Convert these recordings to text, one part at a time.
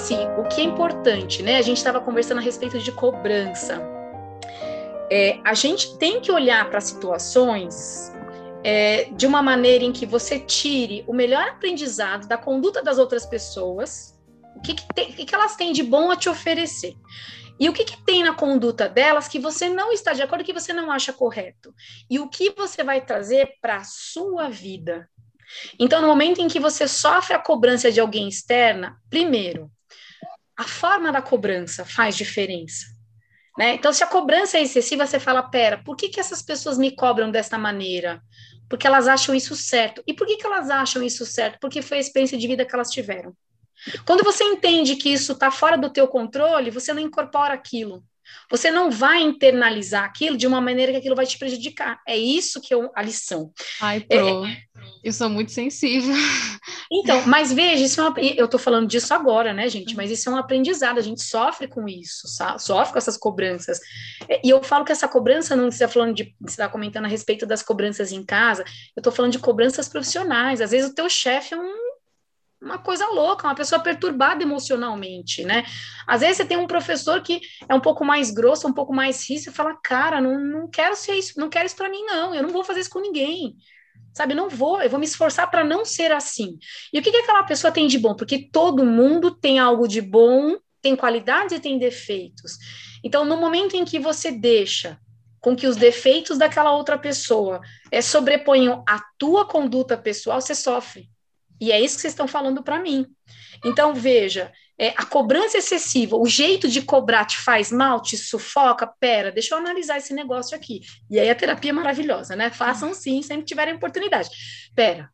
Assim, o que é importante, né? A gente estava conversando a respeito de cobrança. É, a gente tem que olhar para situações é, de uma maneira em que você tire o melhor aprendizado da conduta das outras pessoas, o que, que, tem, que, que elas têm de bom a te oferecer. E o que, que, tem na conduta delas que você não está de acordo, que você não acha correto? E o que você vai trazer para a sua vida? Então, no momento em que você sofre a cobrança de alguém externa, primeiro, a forma da cobrança faz diferença. Né? Então, se a cobrança é excessiva, você fala: pera, por que, que essas pessoas me cobram desta maneira? Porque elas acham isso certo. E por que, que elas acham isso certo? Porque foi a experiência de vida que elas tiveram. Quando você entende que isso está fora do teu controle, você não incorpora aquilo. Você não vai internalizar aquilo de uma maneira que aquilo vai te prejudicar. É isso que é a lição. Ai, pro. É, eu sou muito sensível. Então, mas veja, isso é uma, eu estou falando disso agora, né, gente? Mas isso é um aprendizado, a gente sofre com isso, sabe? sofre com essas cobranças. E eu falo que essa cobrança, não está falando de, você está comentando a respeito das cobranças em casa, eu estou falando de cobranças profissionais. Às vezes o teu chefe é um uma coisa louca, uma pessoa perturbada emocionalmente, né? Às vezes você tem um professor que é um pouco mais grosso, um pouco mais rígido, e fala, cara, não, não quero ser isso, não quero isso para mim, não, eu não vou fazer isso com ninguém. Sabe, não vou, eu vou me esforçar para não ser assim. E o que, que aquela pessoa tem de bom? Porque todo mundo tem algo de bom, tem qualidades e tem defeitos. Então, no momento em que você deixa com que os defeitos daquela outra pessoa é, sobreponham a tua conduta pessoal, você sofre. E é isso que vocês estão falando para mim. Então, veja, é, a cobrança excessiva, o jeito de cobrar te faz mal, te sufoca. Pera, deixa eu analisar esse negócio aqui. E aí a terapia é maravilhosa, né? Façam sim, sempre tiverem oportunidade. Pera,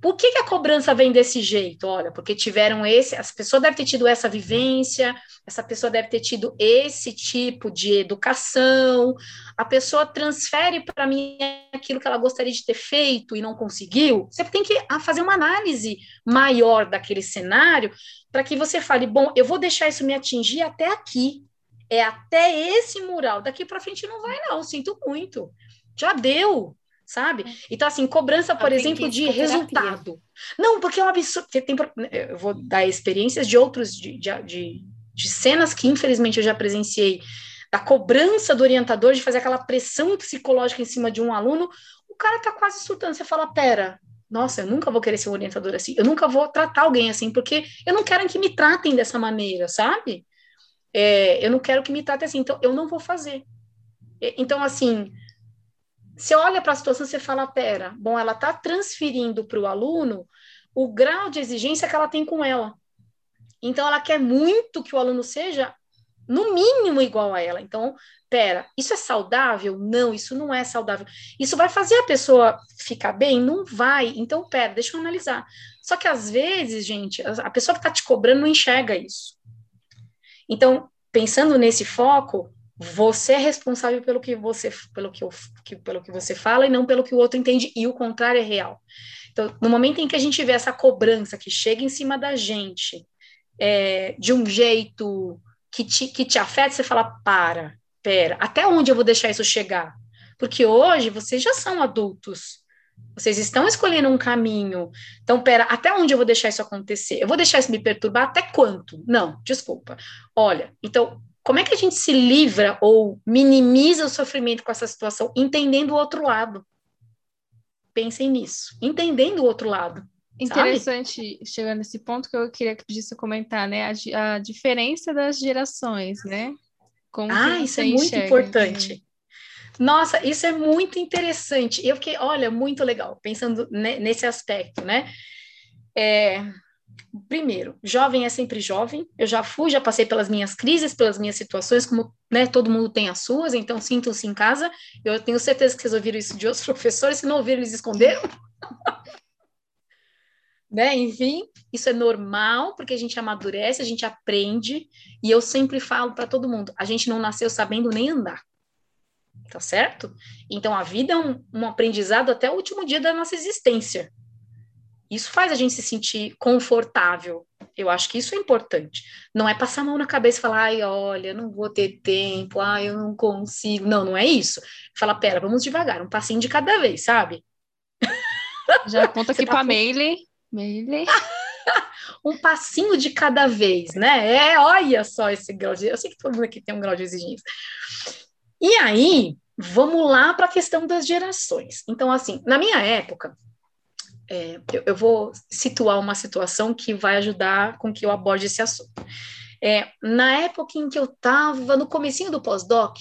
por que, que, a cobrança vem desse jeito? Olha, porque tiveram esse, as pessoas devem ter tido essa vivência, essa pessoa deve ter tido esse tipo de educação, a pessoa transfere para mim aquilo que ela gostaria de ter feito e não conseguiu. Você tem que ah, fazer uma análise maior daquele cenário para que você fale, bom, eu vou deixar isso me atingir até aqui. É até esse mural, daqui para frente não vai não, sinto muito. Já deu, sabe? É. Então, assim, cobrança, por exemplo, de resultado. Não, porque é um absurdo. Tem, eu vou dar experiências de outros, de, de, de, de cenas que, infelizmente, eu já presenciei, da cobrança do orientador, de fazer aquela pressão psicológica em cima de um aluno, o cara tá quase surtando. Você fala, pera, nossa, eu nunca vou querer ser um orientador assim, eu nunca vou tratar alguém assim, porque eu não quero que me tratem dessa maneira, sabe? É, eu não quero que me tratem assim, então eu não vou fazer. Então, assim, você olha para a situação e fala, pera, bom, ela está transferindo para o aluno o grau de exigência que ela tem com ela. Então, ela quer muito que o aluno seja, no mínimo, igual a ela. Então, pera, isso é saudável? Não, isso não é saudável. Isso vai fazer a pessoa ficar bem? Não vai. Então, pera, deixa eu analisar. Só que, às vezes, gente, a pessoa que está te cobrando não enxerga isso. Então, pensando nesse foco, você é responsável pelo que você pelo que, eu, que, pelo que você fala e não pelo que o outro entende e o contrário é real. Então, no momento em que a gente vê essa cobrança que chega em cima da gente é, de um jeito que te, que te afeta, você fala para, pera, até onde eu vou deixar isso chegar? Porque hoje vocês já são adultos. Vocês estão escolhendo um caminho. Então, pera, até onde eu vou deixar isso acontecer? Eu vou deixar isso me perturbar até quanto? Não, desculpa. Olha, então como é que a gente se livra ou minimiza o sofrimento com essa situação, entendendo o outro lado? Pensem nisso, entendendo o outro lado. Interessante sabe? chegar nesse ponto que eu queria que pedisse comentar, né? A, a diferença das gerações, né? Como ah, isso é muito importante. Nossa, isso é muito interessante. Eu fiquei, olha, muito legal, pensando nesse aspecto, né? É, primeiro, jovem é sempre jovem. Eu já fui, já passei pelas minhas crises, pelas minhas situações, como né, todo mundo tem as suas, então sintam-se em casa. Eu tenho certeza que vocês ouviram isso de outros professores, se não ouviram, eles esconderam. né? Enfim, isso é normal, porque a gente amadurece, a gente aprende, e eu sempre falo para todo mundo: a gente não nasceu sabendo nem andar. Tá certo? Então a vida é um, um aprendizado até o último dia da nossa existência. Isso faz a gente se sentir confortável. Eu acho que isso é importante. Não é passar a mão na cabeça e falar, ai, olha, não vou ter tempo, ai, eu não consigo. Não, não é isso. Fala, pera, vamos devagar, um passinho de cada vez, sabe? Já aponta aqui tá para Meile. Meile. um passinho de cada vez, né? É, olha só esse grau de. Eu sei que todo mundo aqui tem um grau de exigência. E aí, vamos lá para a questão das gerações. Então, assim, na minha época, é, eu, eu, vou situar uma situação que vai ajudar com que eu aborde esse assunto. É, na época em que eu estava no comecinho do pós-doc,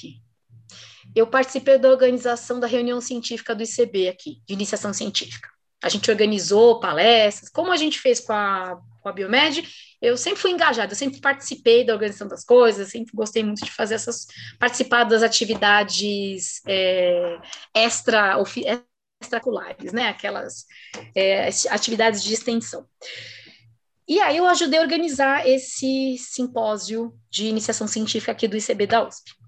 eu participei da organização da reunião científica do ICB aqui, de iniciação científica. A gente organizou palestras, como a gente fez com a, com a Biomed, eu sempre fui engajada, eu sempre participei da organização das coisas, sempre gostei muito de fazer essas, participar das atividades é, extra, extraculares, né, aquelas é, atividades de extensão. E aí eu ajudei a organizar esse simpósio de iniciação científica aqui do ICB da USP.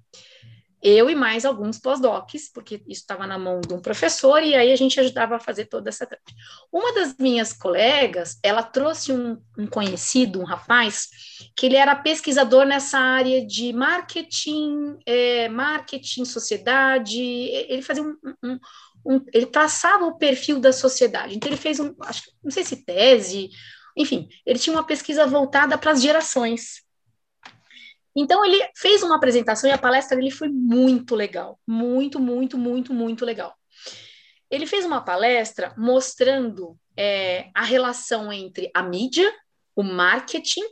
Eu e mais alguns pós-docs, porque isso estava na mão de um professor, e aí a gente ajudava a fazer toda essa trade. Uma das minhas colegas, ela trouxe um, um, conhecido, um rapaz, que ele era pesquisador nessa área de marketing, é, marketing, sociedade, ele fazia um um, ele traçava o perfil da sociedade. Então, ele fez um, acho, não sei se tese, enfim, ele tinha uma pesquisa voltada para as gerações. Então, ele fez uma apresentação e a palestra dele foi muito legal. Muito, muito, muito, muito legal. Ele fez uma palestra mostrando é, a relação entre a mídia, o marketing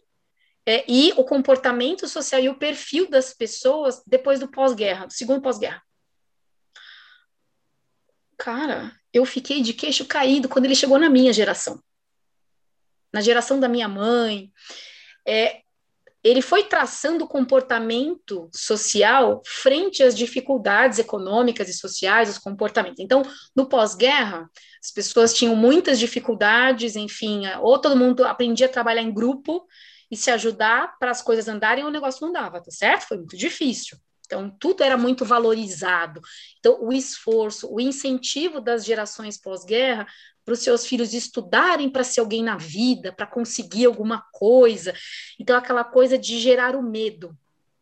é, e o comportamento social e o perfil das pessoas depois do pós-guerra, do segundo pós-guerra. Cara, eu fiquei de queixo caído quando ele chegou na minha geração. Na geração da minha mãe. É, ele foi traçando comportamento social frente às dificuldades econômicas e sociais, os comportamentos. Então, no pós-guerra, as pessoas tinham muitas dificuldades, enfim, ou todo mundo aprendia a trabalhar em grupo e se ajudar para as coisas andarem, o negócio não dava, tá certo? Foi muito difícil. Então, tudo era muito valorizado. Então, o esforço, o incentivo das gerações pós-guerra para os seus filhos estudarem para ser alguém na vida, para conseguir alguma coisa. Então, aquela coisa de gerar o medo.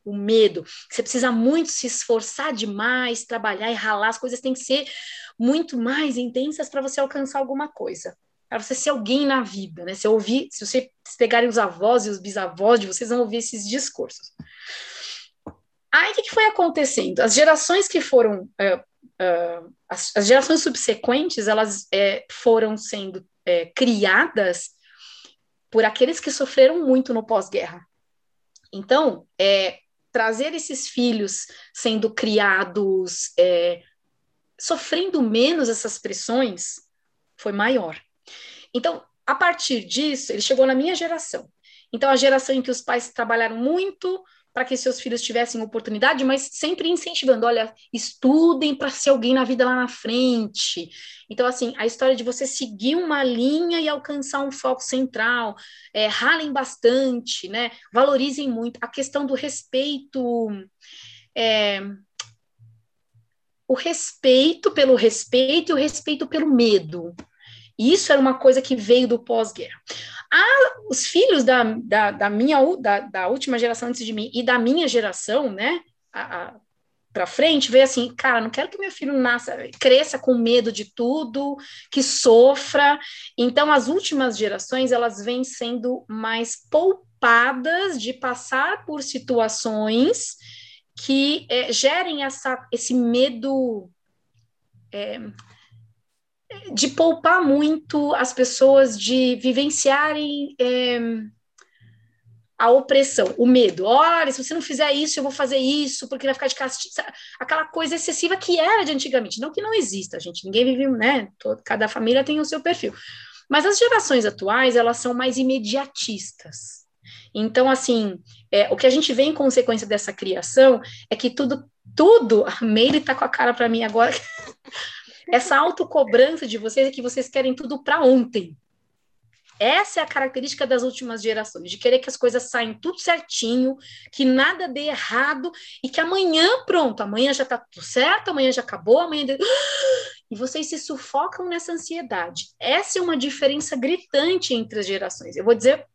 O medo. Você precisa muito se esforçar demais, trabalhar e ralar, as coisas têm que ser muito mais intensas para você alcançar alguma coisa para você ser alguém na vida, né? Se ouvir, se você pegarem os avós e os bisavós de vocês vão ouvir esses discursos. Aí o que, foi acontecendo? As gerações que foram, uh, uh, as, as, gerações subsequentes, elas é, foram sendo é, criadas por aqueles que sofreram muito no pós-guerra. Então, é, trazer esses filhos sendo criados, é, sofrendo menos essas pressões, foi maior. Então, a partir disso, ele chegou na minha geração. Então, a geração em que os pais trabalharam muito, para que seus filhos tivessem oportunidade, mas sempre incentivando, olha, estudem para ser alguém na vida lá na frente. Então, assim, a história de você seguir uma linha e alcançar um foco central, é, ralem bastante, né? Valorizem muito. A questão do respeito. É, o respeito pelo respeito e o respeito pelo medo. Isso era uma coisa que veio do pós-guerra. Os filhos da, da, da minha da, da, última geração antes de mim e da minha geração, né, para frente, veio assim, cara, não quero que meu filho nasça, cresça com medo de tudo, que sofra. Então, as últimas gerações, elas vêm sendo mais poupadas de passar por situações que é, gerem essa, esse medo é, de poupar muito as pessoas de vivenciarem é, a opressão, o medo. Olha, se você não fizer isso, eu vou fazer isso, porque vai ficar de castigo. Aquela coisa excessiva que era de antigamente. Não que não exista, gente. Ninguém vive, né? Todo, cada família tem o seu perfil. Mas as gerações atuais, elas são mais imediatistas. Então, assim, é, o que a gente vê em consequência dessa criação é que tudo, tudo, a Meire tá com a cara para mim agora, essa autocobrança de vocês é que vocês querem tudo para ontem. Essa é a característica das últimas gerações, de querer que as coisas saiam tudo certinho, que nada dê errado e que amanhã, pronto, amanhã já está tudo certo, amanhã já acabou, amanhã. E vocês se sufocam nessa ansiedade. Essa é uma diferença gritante entre as gerações. Eu vou dizer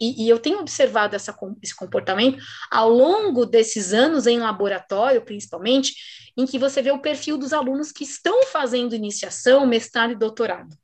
e, e, eu tenho observado essa, esse comportamento ao longo desses anos em laboratório, principalmente, em que você vê o perfil dos alunos que estão fazendo iniciação, mestrado e doutorado.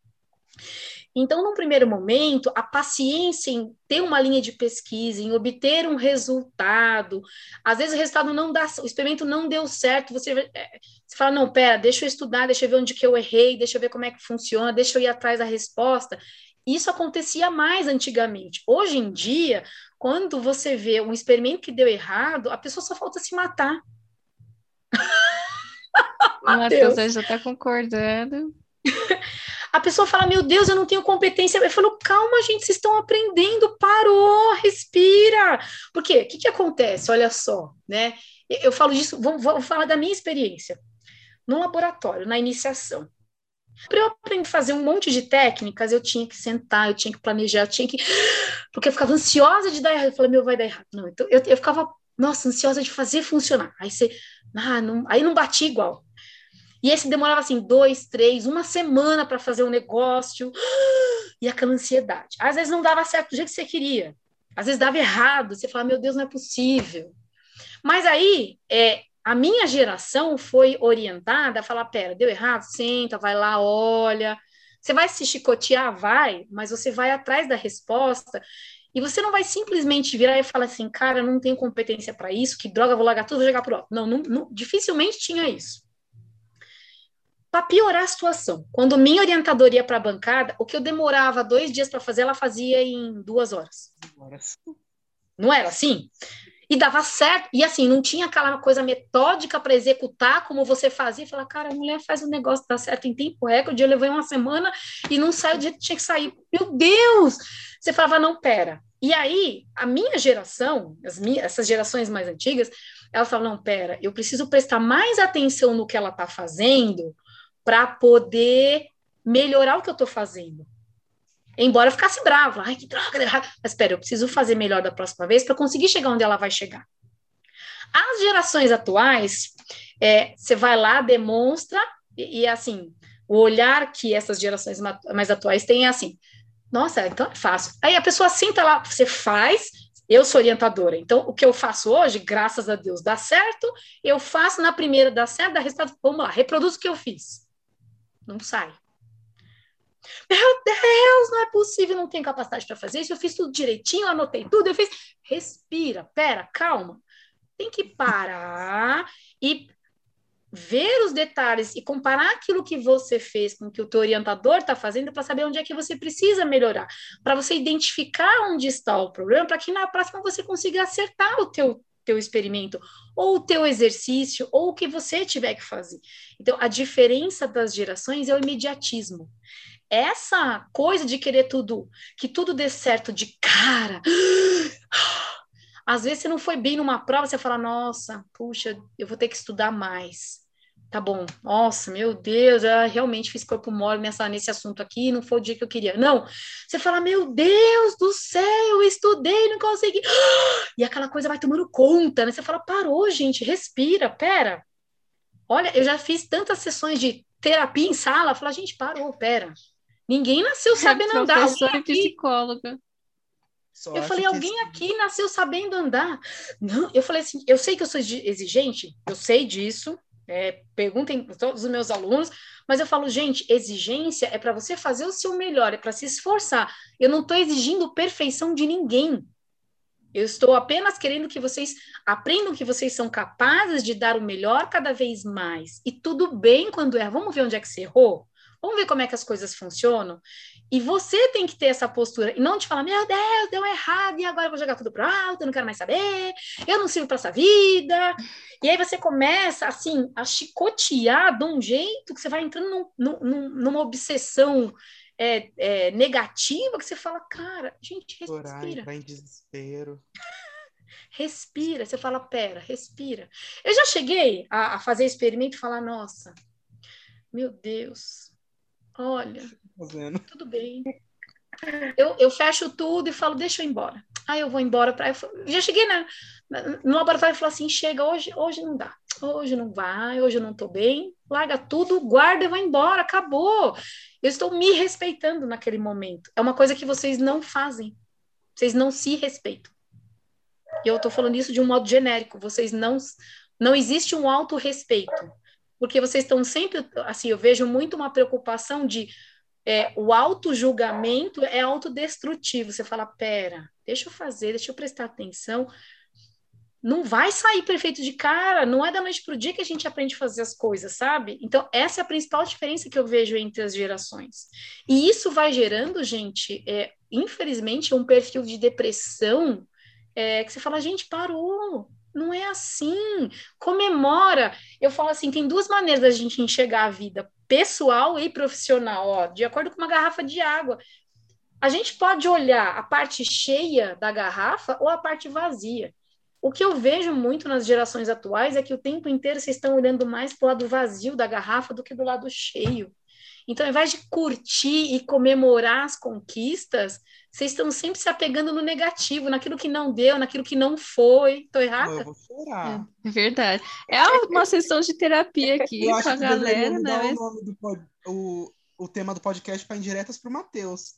Então, num primeiro momento, a paciência em ter uma linha de pesquisa, em obter um resultado, às vezes o resultado não dá, o experimento não deu certo, você, é, você fala, não, pera, deixa eu estudar, deixa eu ver onde que eu errei, deixa eu ver como é que funciona, deixa eu ir atrás da resposta. Isso acontecia mais antigamente. Hoje em dia, quando você vê um experimento que deu errado, a pessoa só falta se matar. Matheus, você já está concordando. A pessoa fala: Meu Deus, eu não tenho competência. Eu falo: Calma, gente, vocês estão aprendendo, parou, respira. Por quê? O que, que acontece? Olha só, né? Eu falo disso, vou, vou falar da minha experiência. No laboratório, na iniciação. Para eu aprender a fazer um monte de técnicas, eu tinha que sentar, eu tinha que planejar, eu tinha que. Porque eu ficava ansiosa de dar errado. Eu falei, meu, vai dar errado. Não, então eu, eu ficava, nossa, ansiosa de fazer funcionar. Aí você. Ah, não, aí não batia igual. E esse demorava assim, dois, três, uma semana para fazer um negócio, e aquela ansiedade. Às vezes não dava certo do jeito que você queria, às vezes dava errado, você fala, meu Deus, não é possível. Mas aí, é, a minha geração foi orientada a falar: pera, deu errado? Senta, vai lá, olha. Você vai se chicotear? Vai, mas você vai atrás da resposta. E você não vai simplesmente virar e falar assim, cara, não tenho competência para isso, que droga, vou largar tudo, vou jogar pro alto. Não, não, não, dificilmente tinha isso para piorar a situação. Quando minha orientadora ia para a bancada, o que eu demorava dois dias para fazer, ela fazia em duas horas. Não era assim? E dava certo. E assim, não tinha aquela coisa metódica para executar como você fazia. E falar, cara, a mulher faz o negócio dar certo em tempo recorde. Eu levei uma semana e não saiu do jeito que tinha que sair. Meu Deus! Você falava, não, pera. E aí, a minha geração, as minhas, essas gerações mais antigas, elas falavam, não, pera, eu preciso prestar mais atenção no que ela está fazendo para poder melhorar o que eu estou fazendo. Embora eu ficasse brava, ai que droga, mas espera, eu preciso fazer melhor da próxima vez para conseguir chegar onde ela vai chegar. As gerações atuais, é, você vai lá, demonstra, e, e, assim, o olhar que essas gerações mais atuais têm é assim: nossa, então é fácil. Aí a pessoa senta lá, você faz, eu sou orientadora, então o que eu faço hoje, graças a Deus, dá certo, eu faço na primeira, dá certo, dá resultado, vamos lá, reproduz o que eu fiz. Não sai. Meu Deus, não é possível, não tenho capacidade para fazer isso. Eu fiz tudo direitinho, anotei tudo, eu fiz. Respira, pera, calma. Tem que parar e ver os detalhes e comparar aquilo que você fez com o que o teu orientador está fazendo para saber onde é que você precisa melhorar, para você identificar onde está o problema, para que na próxima você consiga acertar o teu teu experimento, ou o teu exercício, ou o que você tiver que fazer. Então, a diferença das gerações é o imediatismo. Essa coisa de querer tudo, que tudo dê certo de cara. Às vezes você não foi bem numa prova, você fala, nossa, puxa, eu vou ter que estudar mais tá bom, nossa, meu Deus, eu realmente fiz corpo mole nessa, nesse assunto aqui, não foi o dia que eu queria. Não, você fala, meu Deus do céu, eu estudei, não consegui. E aquela coisa vai tomando conta, né? Você fala, parou, gente, respira, pera. Olha, eu já fiz tantas sessões de terapia em sala, fala, gente, parou, pera. Ninguém nasceu é sabendo andar. Professora e psicóloga. Só eu falei, alguém aqui nasceu sabendo andar. Não, eu falei assim, eu sei que eu sou exigente, eu sei disso, é, perguntem todos os meus alunos, mas eu falo, gente, exigência é para você fazer o seu melhor, é para se esforçar. Eu não estou exigindo perfeição de ninguém. Eu estou apenas querendo que vocês aprendam que vocês são capazes de dar o melhor cada vez mais. E tudo bem quando é. Vamos ver onde é que você errou? Vamos ver como é que as coisas funcionam. E você tem que ter essa postura e não te falar, meu Deus, deu errado e agora eu vou jogar tudo pro alto, eu não quero mais saber, eu não sirvo para essa vida. E aí você começa, assim, a chicotear de um jeito que você vai entrando num, num, numa obsessão é, é, negativa que você fala, cara, gente, respira. Entrar em desespero. respira, você fala, pera, respira. Eu já cheguei a, a fazer experimento e falar, nossa, meu Deus, Olha, Fazendo. tudo bem. Eu, eu fecho tudo e falo, deixa eu ir embora. Aí eu vou embora para. Já cheguei na, no laboratório e falo assim: chega, hoje, hoje não dá, hoje não vai, hoje eu não estou bem, larga tudo, guarda e vai embora, acabou. Eu estou me respeitando naquele momento. É uma coisa que vocês não fazem. Vocês não se respeitam. E eu estou falando isso de um modo genérico. Vocês não. Não existe um autorrespeito porque vocês estão sempre, assim, eu vejo muito uma preocupação de é, o auto-julgamento é autodestrutivo. Você fala, pera, deixa eu fazer, deixa eu prestar atenção. Não vai sair perfeito de cara, não é da noite para o dia que a gente aprende a fazer as coisas, sabe? Então, essa é a principal diferença que eu vejo entre as gerações. E isso vai gerando, gente, é, infelizmente, um perfil de depressão é, que você fala, gente, parou, não é assim. Comemora. Eu falo assim, tem duas maneiras da gente enxergar a vida, pessoal e profissional, ó, de acordo com uma garrafa de água. A gente pode olhar a parte cheia da garrafa ou a parte vazia. O que eu vejo muito nas gerações atuais é que o tempo inteiro vocês estão olhando mais para o lado vazio da garrafa do que do lado cheio. Então, ao invés de curtir e comemorar as conquistas, vocês estão sempre se apegando no negativo, naquilo que não deu, naquilo que não foi. Estou errada? Eu vou chorar. É, é verdade. É uma sessão de terapia aqui com a galera, né? O, nome do pod, o, o tema do podcast para indiretas para o Matheus.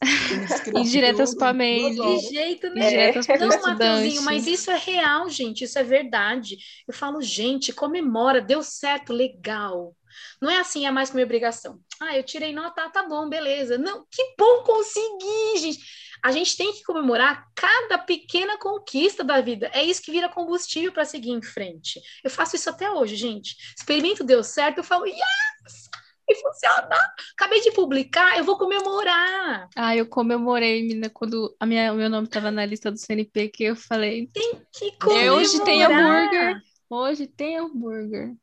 indiretas para Meire. De jeito nenhum. Indiretas para Não, Matheusinho, mas isso é real, gente. Isso é verdade. Eu falo, gente, comemora, deu certo, legal. Não é assim, é mais que minha obrigação. Ah, eu tirei nota, tá bom, beleza. Não, que bom conseguir, gente. A gente tem que comemorar cada pequena conquista da vida. É isso que vira combustível para seguir em frente. Eu faço isso até hoje, gente. Experimento deu certo, eu falo, yes! E funciona. Acabei de publicar, eu vou comemorar. Ah, eu comemorei, menina, quando a minha, o meu nome estava na lista do CNP, que eu falei. Tem que comemorar. Hoje tem hambúrguer. Hoje tem hambúrguer.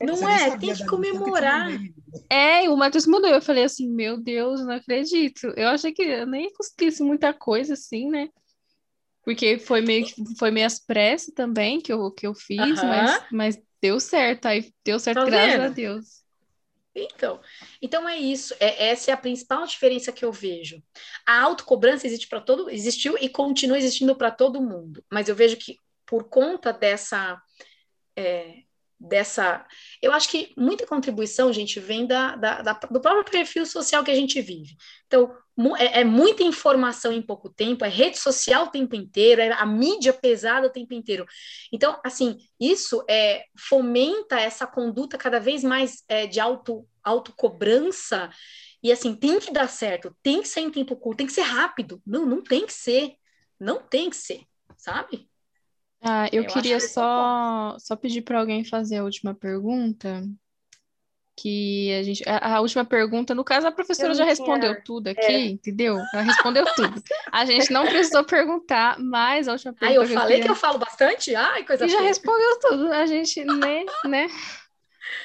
Não é, tem que comemorar. É, o Matheus mudou. Eu falei assim, meu Deus, não acredito. Eu achei que eu nem conseguisse muita coisa assim, né? Porque foi meio que foi meio às pressas também que eu, que eu fiz, uh -huh. mas, mas deu certo. Aí deu certo, tá graças vendo? a Deus. Então, então é isso. É, essa é a principal diferença que eu vejo. A autocobrança existe para todo, existiu e continua existindo para todo mundo. Mas eu vejo que por conta dessa é, dessa. Eu acho que muita contribuição, gente, vem da, da, da, do próprio perfil social que a gente vive. Então, é, é, muita informação em pouco tempo, é rede social o tempo inteiro, é a mídia pesada o tempo inteiro. Então, assim, isso é, fomenta essa conduta cada vez mais é, de auto, autocobrança. E assim, tem que dar certo, tem que ser em tempo curto, tem que ser rápido. Não, não tem que ser. Não tem que ser, sabe? Ah, eu, eu queria só, só pedir para alguém fazer a última pergunta. Que a gente. A, a última pergunta, no caso, a professora já respondeu quero. tudo aqui, é. entendeu? Ela respondeu tudo. A gente não precisou perguntar, mas a última pergunta. Ah, eu falei que eu, queria... que eu falo bastante? Ai, coisa E já respondeu tudo. A gente, né? né?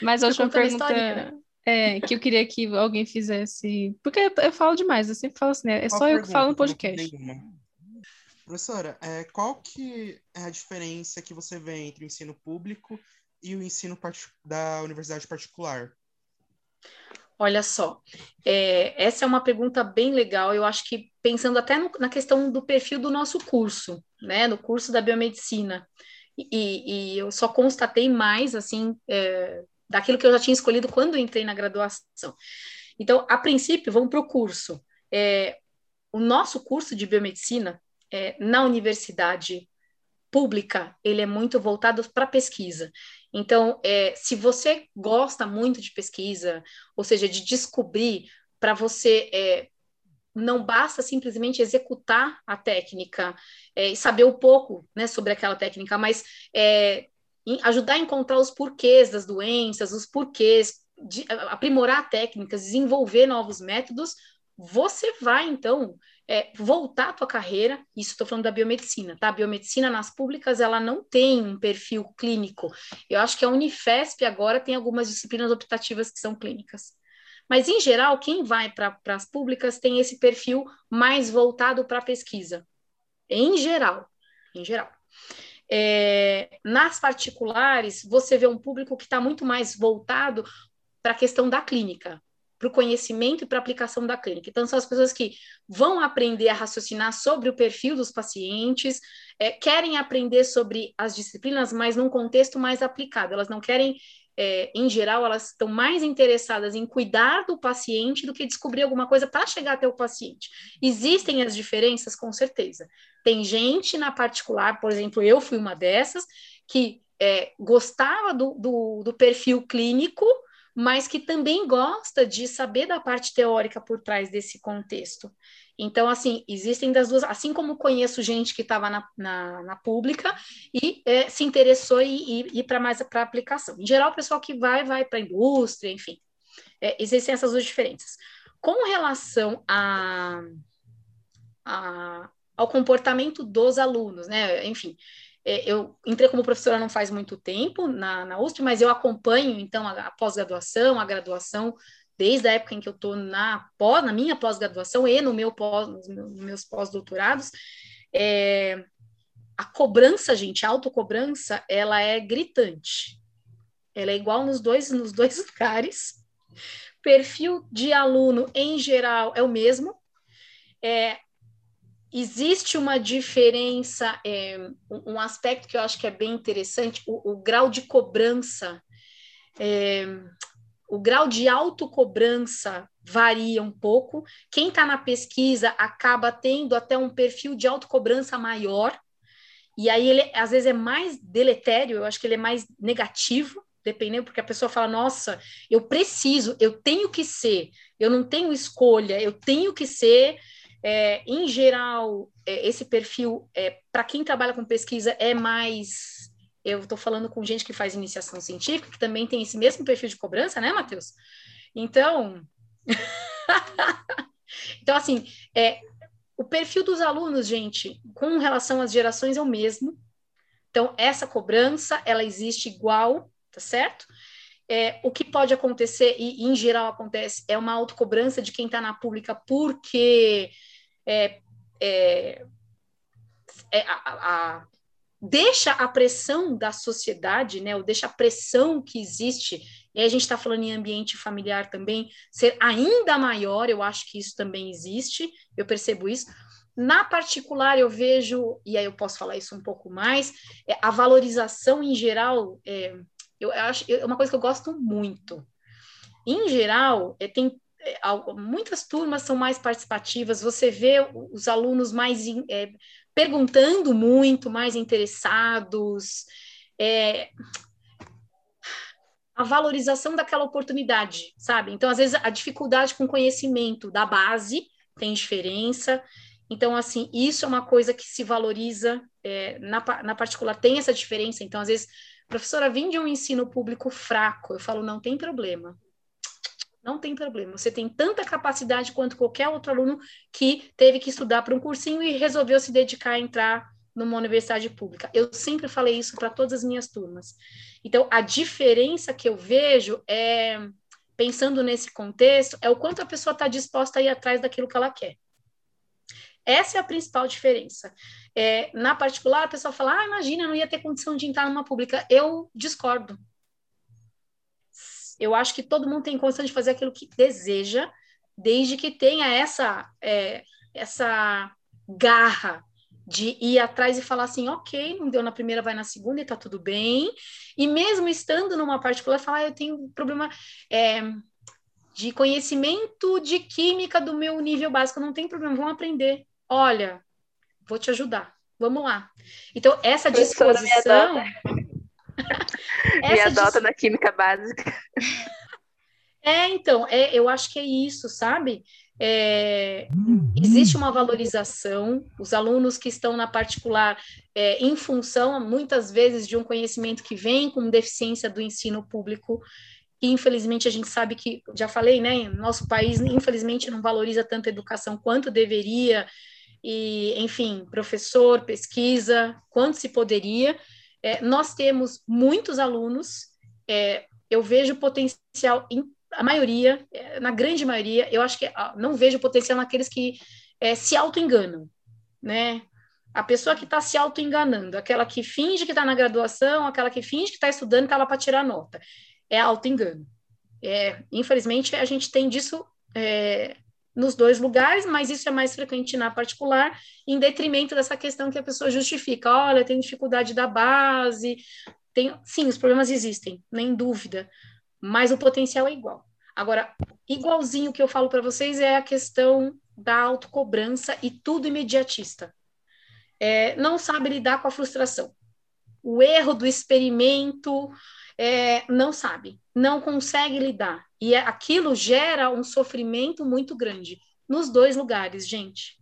Mas a última pergunta. Né? É, que eu queria que alguém fizesse. Porque eu falo demais, eu sempre falo assim, né? É Qual só pergunta? eu que falo no podcast. Professora, é, qual que é a diferença que você vê entre o ensino público e o ensino da universidade particular? Olha só, é, essa é uma pergunta bem legal. Eu acho que pensando até no, na questão do perfil do nosso curso, né, no curso da biomedicina, e, e eu só constatei mais assim é, daquilo que eu já tinha escolhido quando entrei na graduação. Então, a princípio, vamos para o curso. É, o nosso curso de biomedicina é, na universidade pública, ele é muito voltado para pesquisa. Então, é, se você gosta muito de pesquisa, ou seja, de descobrir, para você é, não basta simplesmente executar a técnica é, e saber um pouco né, sobre aquela técnica, mas é, ajudar a encontrar os porquês das doenças, os porquês, de, aprimorar técnicas, desenvolver novos métodos, você vai, então, é, voltar a tua carreira, isso estou falando da biomedicina, tá? A biomedicina nas públicas, ela não tem um perfil clínico. Eu acho que a Unifesp agora tem algumas disciplinas optativas que são clínicas. Mas, em geral, quem vai para as públicas tem esse perfil mais voltado para a pesquisa. Em geral, em geral. É, nas particulares, você vê um público que está muito mais voltado para a questão da clínica, para o conhecimento e para a aplicação da clínica. Então, são as pessoas que vão aprender a raciocinar sobre o perfil dos pacientes, é, querem aprender sobre as disciplinas, mas num contexto mais aplicado. Elas não querem, é, em geral, elas estão mais interessadas em cuidar do paciente do que descobrir alguma coisa para chegar até o paciente. Existem as diferenças, com certeza. Tem gente na particular, por exemplo, eu fui uma dessas, que é, gostava do, do, do perfil clínico, mas que também gosta de saber da parte teórica por trás desse contexto. Então, assim, existem das duas, assim como conheço gente que estava na, na, na, pública e é, se interessou e ir para mais para aplicação. Em geral, o pessoal que vai, vai para a indústria, enfim. É, existem essas duas diferenças. Com relação a, a, ao comportamento dos alunos, né? Enfim, eu entrei como professora não faz muito tempo na, na USP, mas eu acompanho, então, a, a pós-graduação, a graduação, desde a época em que eu estou na, pós, na minha pós-graduação e no meu pós, nos meus pós-doutorados. É, a cobrança, gente, a autocobrança, ela é gritante. Ela é igual nos dois, nos dois lugares. Perfil de aluno, em geral, é o mesmo. É, existe uma diferença, é, um aspecto que eu acho que é bem interessante, o, o grau de cobrança, é, o grau de autocobrança varia um pouco. Quem está na pesquisa acaba tendo até um perfil de autocobrança maior, e aí ele às vezes é mais deletério, eu acho que ele é mais negativo, dependendo, porque a pessoa fala, nossa, eu preciso, eu tenho que ser, eu não tenho escolha, eu tenho que ser é, em geral, é, esse perfil, é, para quem trabalha com pesquisa, é mais. Eu estou falando com gente que faz iniciação científica, que também tem esse mesmo perfil de cobrança, né, Matheus? Então. então, assim, é, o perfil dos alunos, gente, com relação às gerações é o mesmo. Então, essa cobrança, ela existe igual, tá certo? É, o que pode acontecer, e em geral acontece, é uma autocobrança de quem está na pública porque é, é, é a, a, deixa a pressão da sociedade, né, ou deixa a pressão que existe, e a gente está falando em ambiente familiar também, ser ainda maior, eu acho que isso também existe, eu percebo isso. Na particular, eu vejo, e aí eu posso falar isso um pouco mais, é, a valorização em geral, é, eu acho é uma coisa que eu gosto muito. Em geral, é, tem muitas turmas são mais participativas, você vê os alunos mais é, perguntando muito, mais interessados, é, a valorização daquela oportunidade, sabe? Então, às vezes, a dificuldade com conhecimento da base tem diferença. Então, assim, isso é uma coisa que se valoriza é, na, na particular, tem essa diferença. Então, às vezes, professora, vem de um ensino público fraco. Eu falo, não tem problema não tem problema. Você tem tanta capacidade quanto qualquer outro aluno que teve que estudar para um cursinho e resolveu se dedicar a entrar numa universidade pública. Eu sempre falei isso para todas as minhas turmas. Então, a diferença que eu vejo é, pensando nesse contexto, é o quanto a pessoa está disposta a ir atrás daquilo que ela quer. Essa é a principal diferença. É, na particular, a pessoa fala: ah, imagina, não ia ter condição de entrar numa pública. Eu discordo. Eu acho que todo mundo tem condição de fazer aquilo que deseja, desde que tenha essa, é, essa garra de ir atrás e falar assim, ok, não deu na primeira, vai na segunda e tá tudo bem. E mesmo estando numa particular, falar, ah, eu tenho um problema é, de conhecimento de química do meu nível básico, não tem problema, vamos aprender. Olha, vou te ajudar, vamos lá. Então, essa disposição. Me adota na química básica. É, então, é, eu acho que é isso, sabe? É, existe uma valorização, os alunos que estão na particular, é, em função, muitas vezes, de um conhecimento que vem com deficiência do ensino público, e infelizmente a gente sabe que, já falei, né, nosso país, infelizmente, não valoriza tanto a educação quanto deveria, e, enfim, professor, pesquisa, quanto se poderia, é, nós temos muitos alunos, é, eu vejo potencial em a maioria, é, na grande maioria, eu acho que não vejo potencial naqueles que é, se auto-enganam, né? A pessoa que está se auto-enganando, aquela que finge que está na graduação, aquela que finge que está estudando, está lá para tirar nota. É auto-engano. É, infelizmente, a gente tem disso é, nos dois lugares, mas isso é mais frequente na particular, em detrimento dessa questão que a pessoa justifica, olha, tem dificuldade da base, tem, sim, os problemas existem, nem dúvida, mas o potencial é igual. Agora, igualzinho que eu falo para vocês é a questão da autocobrança e tudo imediatista. É, não sabe lidar com a frustração. O erro do experimento, é, não sabe, não consegue lidar. E é, aquilo gera um sofrimento muito grande nos dois lugares, gente.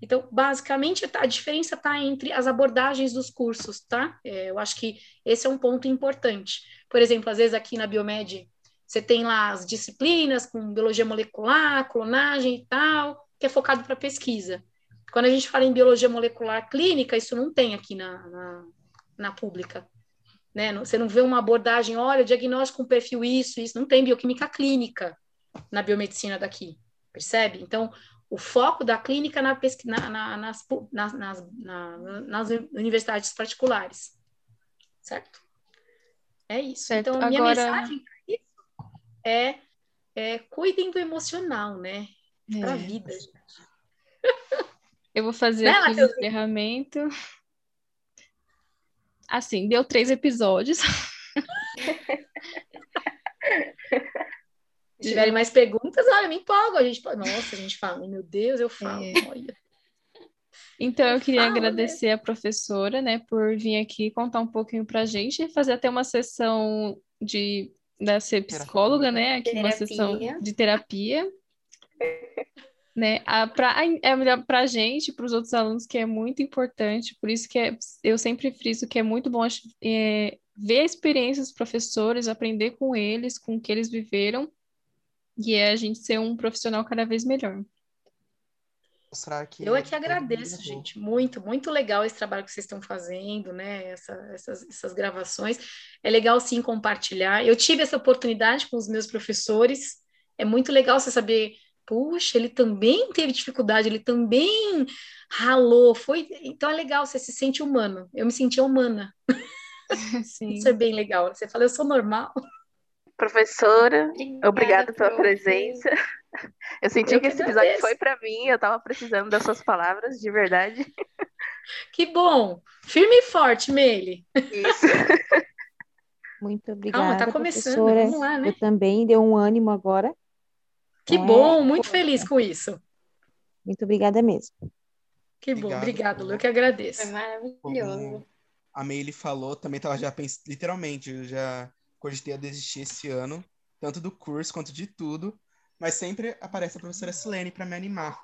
Então, basicamente, a diferença está entre as abordagens dos cursos, tá? É, eu acho que esse é um ponto importante. Por exemplo, às vezes aqui na Biomed, você tem lá as disciplinas com biologia molecular, clonagem e tal, que é focado para pesquisa. Quando a gente fala em biologia molecular clínica, isso não tem aqui na, na, na pública. Né? Você não vê uma abordagem, olha, diagnóstico com perfil isso, isso, não tem bioquímica clínica na biomedicina daqui, percebe? Então, o foco da clínica na na, na, nas, nas, nas, nas, universidades particulares, certo? É isso. Certo. Então, a minha Agora... mensagem é, é cuidem do emocional, né? Para a é. vida, gente. Eu vou fazer aqui o encerramento. Assim, deu três episódios. Se tiverem mais perguntas, olha, me empolgo. A gente, nossa, a gente fala, meu Deus, eu falo, é. olha. Então, eu queria Fala, agradecer né? a professora, né, por vir aqui contar um pouquinho para a gente, fazer até uma sessão de da ser psicóloga, né, aqui terapia. uma sessão de terapia né? Para é para a gente, para os outros alunos, que é muito importante, por isso que é, eu sempre friso que é muito bom é, ver a experiência dos professores, aprender com eles, com o que eles viveram, e é a gente ser um profissional cada vez melhor. eu é que agradeço, gente. Muito, muito legal esse trabalho que vocês estão fazendo, né? Essa, essas, essas gravações. É legal sim compartilhar. Eu tive essa oportunidade com os meus professores. É muito legal você saber puxa, ele também teve dificuldade, ele também ralou, foi, então é legal, você se sente humano, eu me sentia humana, Sim. isso é bem legal, você fala, eu sou normal. Professora, obrigada, obrigada pela presença. Eu senti eu que, que esse episódio foi para mim, eu estava precisando das suas palavras, de verdade. Que bom! Firme e forte, Meile. Isso. Muito obrigada. Calma, tá começando, professora. vamos lá, né? Eu também deu um ânimo agora. Que é, bom, muito feliz com isso. Muito obrigada mesmo. Que bom, obrigado, Lu, eu que agradeço. Foi maravilhoso. Como a Meile falou, também tava já pensando, literalmente, eu já cogitei a desistir esse ano, tanto do curso quanto de tudo, mas sempre aparece a professora Silene para me animar.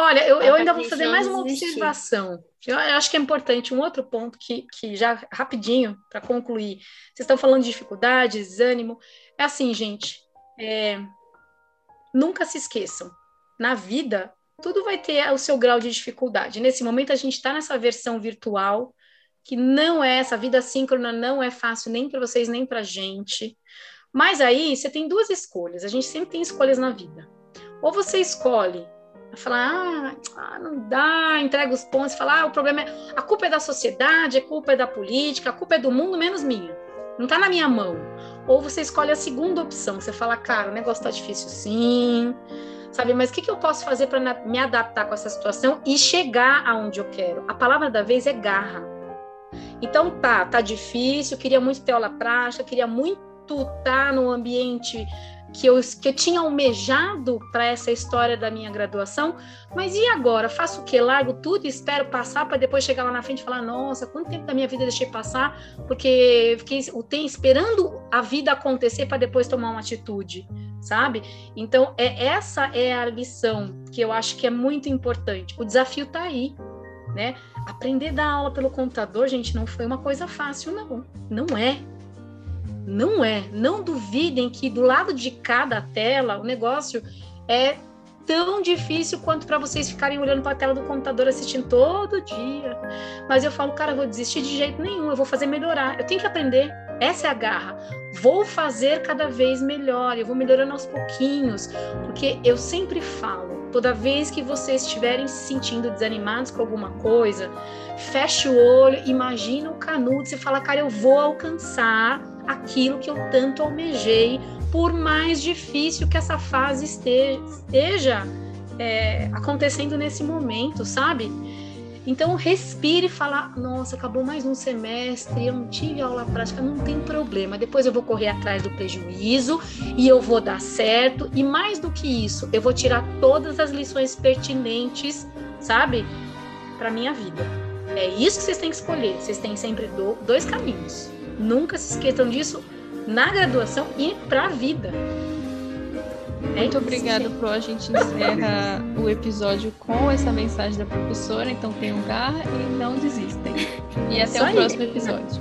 Olha, eu, eu ainda vou fazer mais uma observação. Eu acho que é importante um outro ponto que, que já rapidinho, para concluir. Vocês estão falando de dificuldade, desânimo. É assim, gente, é, nunca se esqueçam, na vida, tudo vai ter o seu grau de dificuldade. Nesse momento, a gente está nessa versão virtual, que não é, essa vida síncrona não é fácil nem para vocês, nem para a gente. Mas aí, você tem duas escolhas, a gente sempre tem escolhas na vida. Ou você escolhe falar, ah, ah, não dá, entrega os pontos, falar, ah, o problema é, a culpa é da sociedade, a culpa é da política, a culpa é do mundo, menos minha. Não está na minha mão. Ou você escolhe a segunda opção, você fala, cara, o negócio tá difícil sim, sabe? Mas o que, que eu posso fazer para me adaptar com essa situação e chegar aonde eu quero? A palavra da vez é garra. Então tá, tá difícil, queria muito ter aula prática, queria muito estar tá no ambiente que eu, que eu tinha almejado para essa história da minha graduação, mas e agora? Faço o quê? Largo tudo e espero passar para depois chegar lá na frente e falar: nossa, quanto tempo da minha vida deixei passar porque fiquei o tempo esperando a vida acontecer para depois tomar uma atitude, sabe? Então, é essa é a lição que eu acho que é muito importante. O desafio está aí. Né? Aprender a dar aula pelo computador, gente, não foi uma coisa fácil, não. Não é. Não é. Não duvidem que do lado de cada tela o negócio é tão difícil quanto para vocês ficarem olhando para a tela do computador assistindo todo dia. Mas eu falo, cara, eu vou desistir de jeito nenhum, eu vou fazer melhorar. Eu tenho que aprender. Essa é a garra. Vou fazer cada vez melhor, eu vou melhorando aos pouquinhos, porque eu sempre falo, toda vez que vocês estiverem se sentindo desanimados com alguma coisa, feche o olho, imagina o canudo, você fala, cara, eu vou alcançar aquilo que eu tanto almejei, por mais difícil que essa fase esteja, esteja é, acontecendo nesse momento, sabe? Então respire e fala: nossa, acabou mais um semestre, eu não tive aula prática, não tem problema. Depois eu vou correr atrás do prejuízo e eu vou dar certo. E mais do que isso, eu vou tirar todas as lições pertinentes, sabe, para minha vida. É isso que vocês têm que escolher. Vocês têm sempre do, dois caminhos. Nunca se esqueçam disso na graduação e para a vida. É Muito obrigada, Pro. A gente encerra o episódio com essa mensagem da professora. Então tenham garra e não desistem. E até Isso o aí. próximo episódio.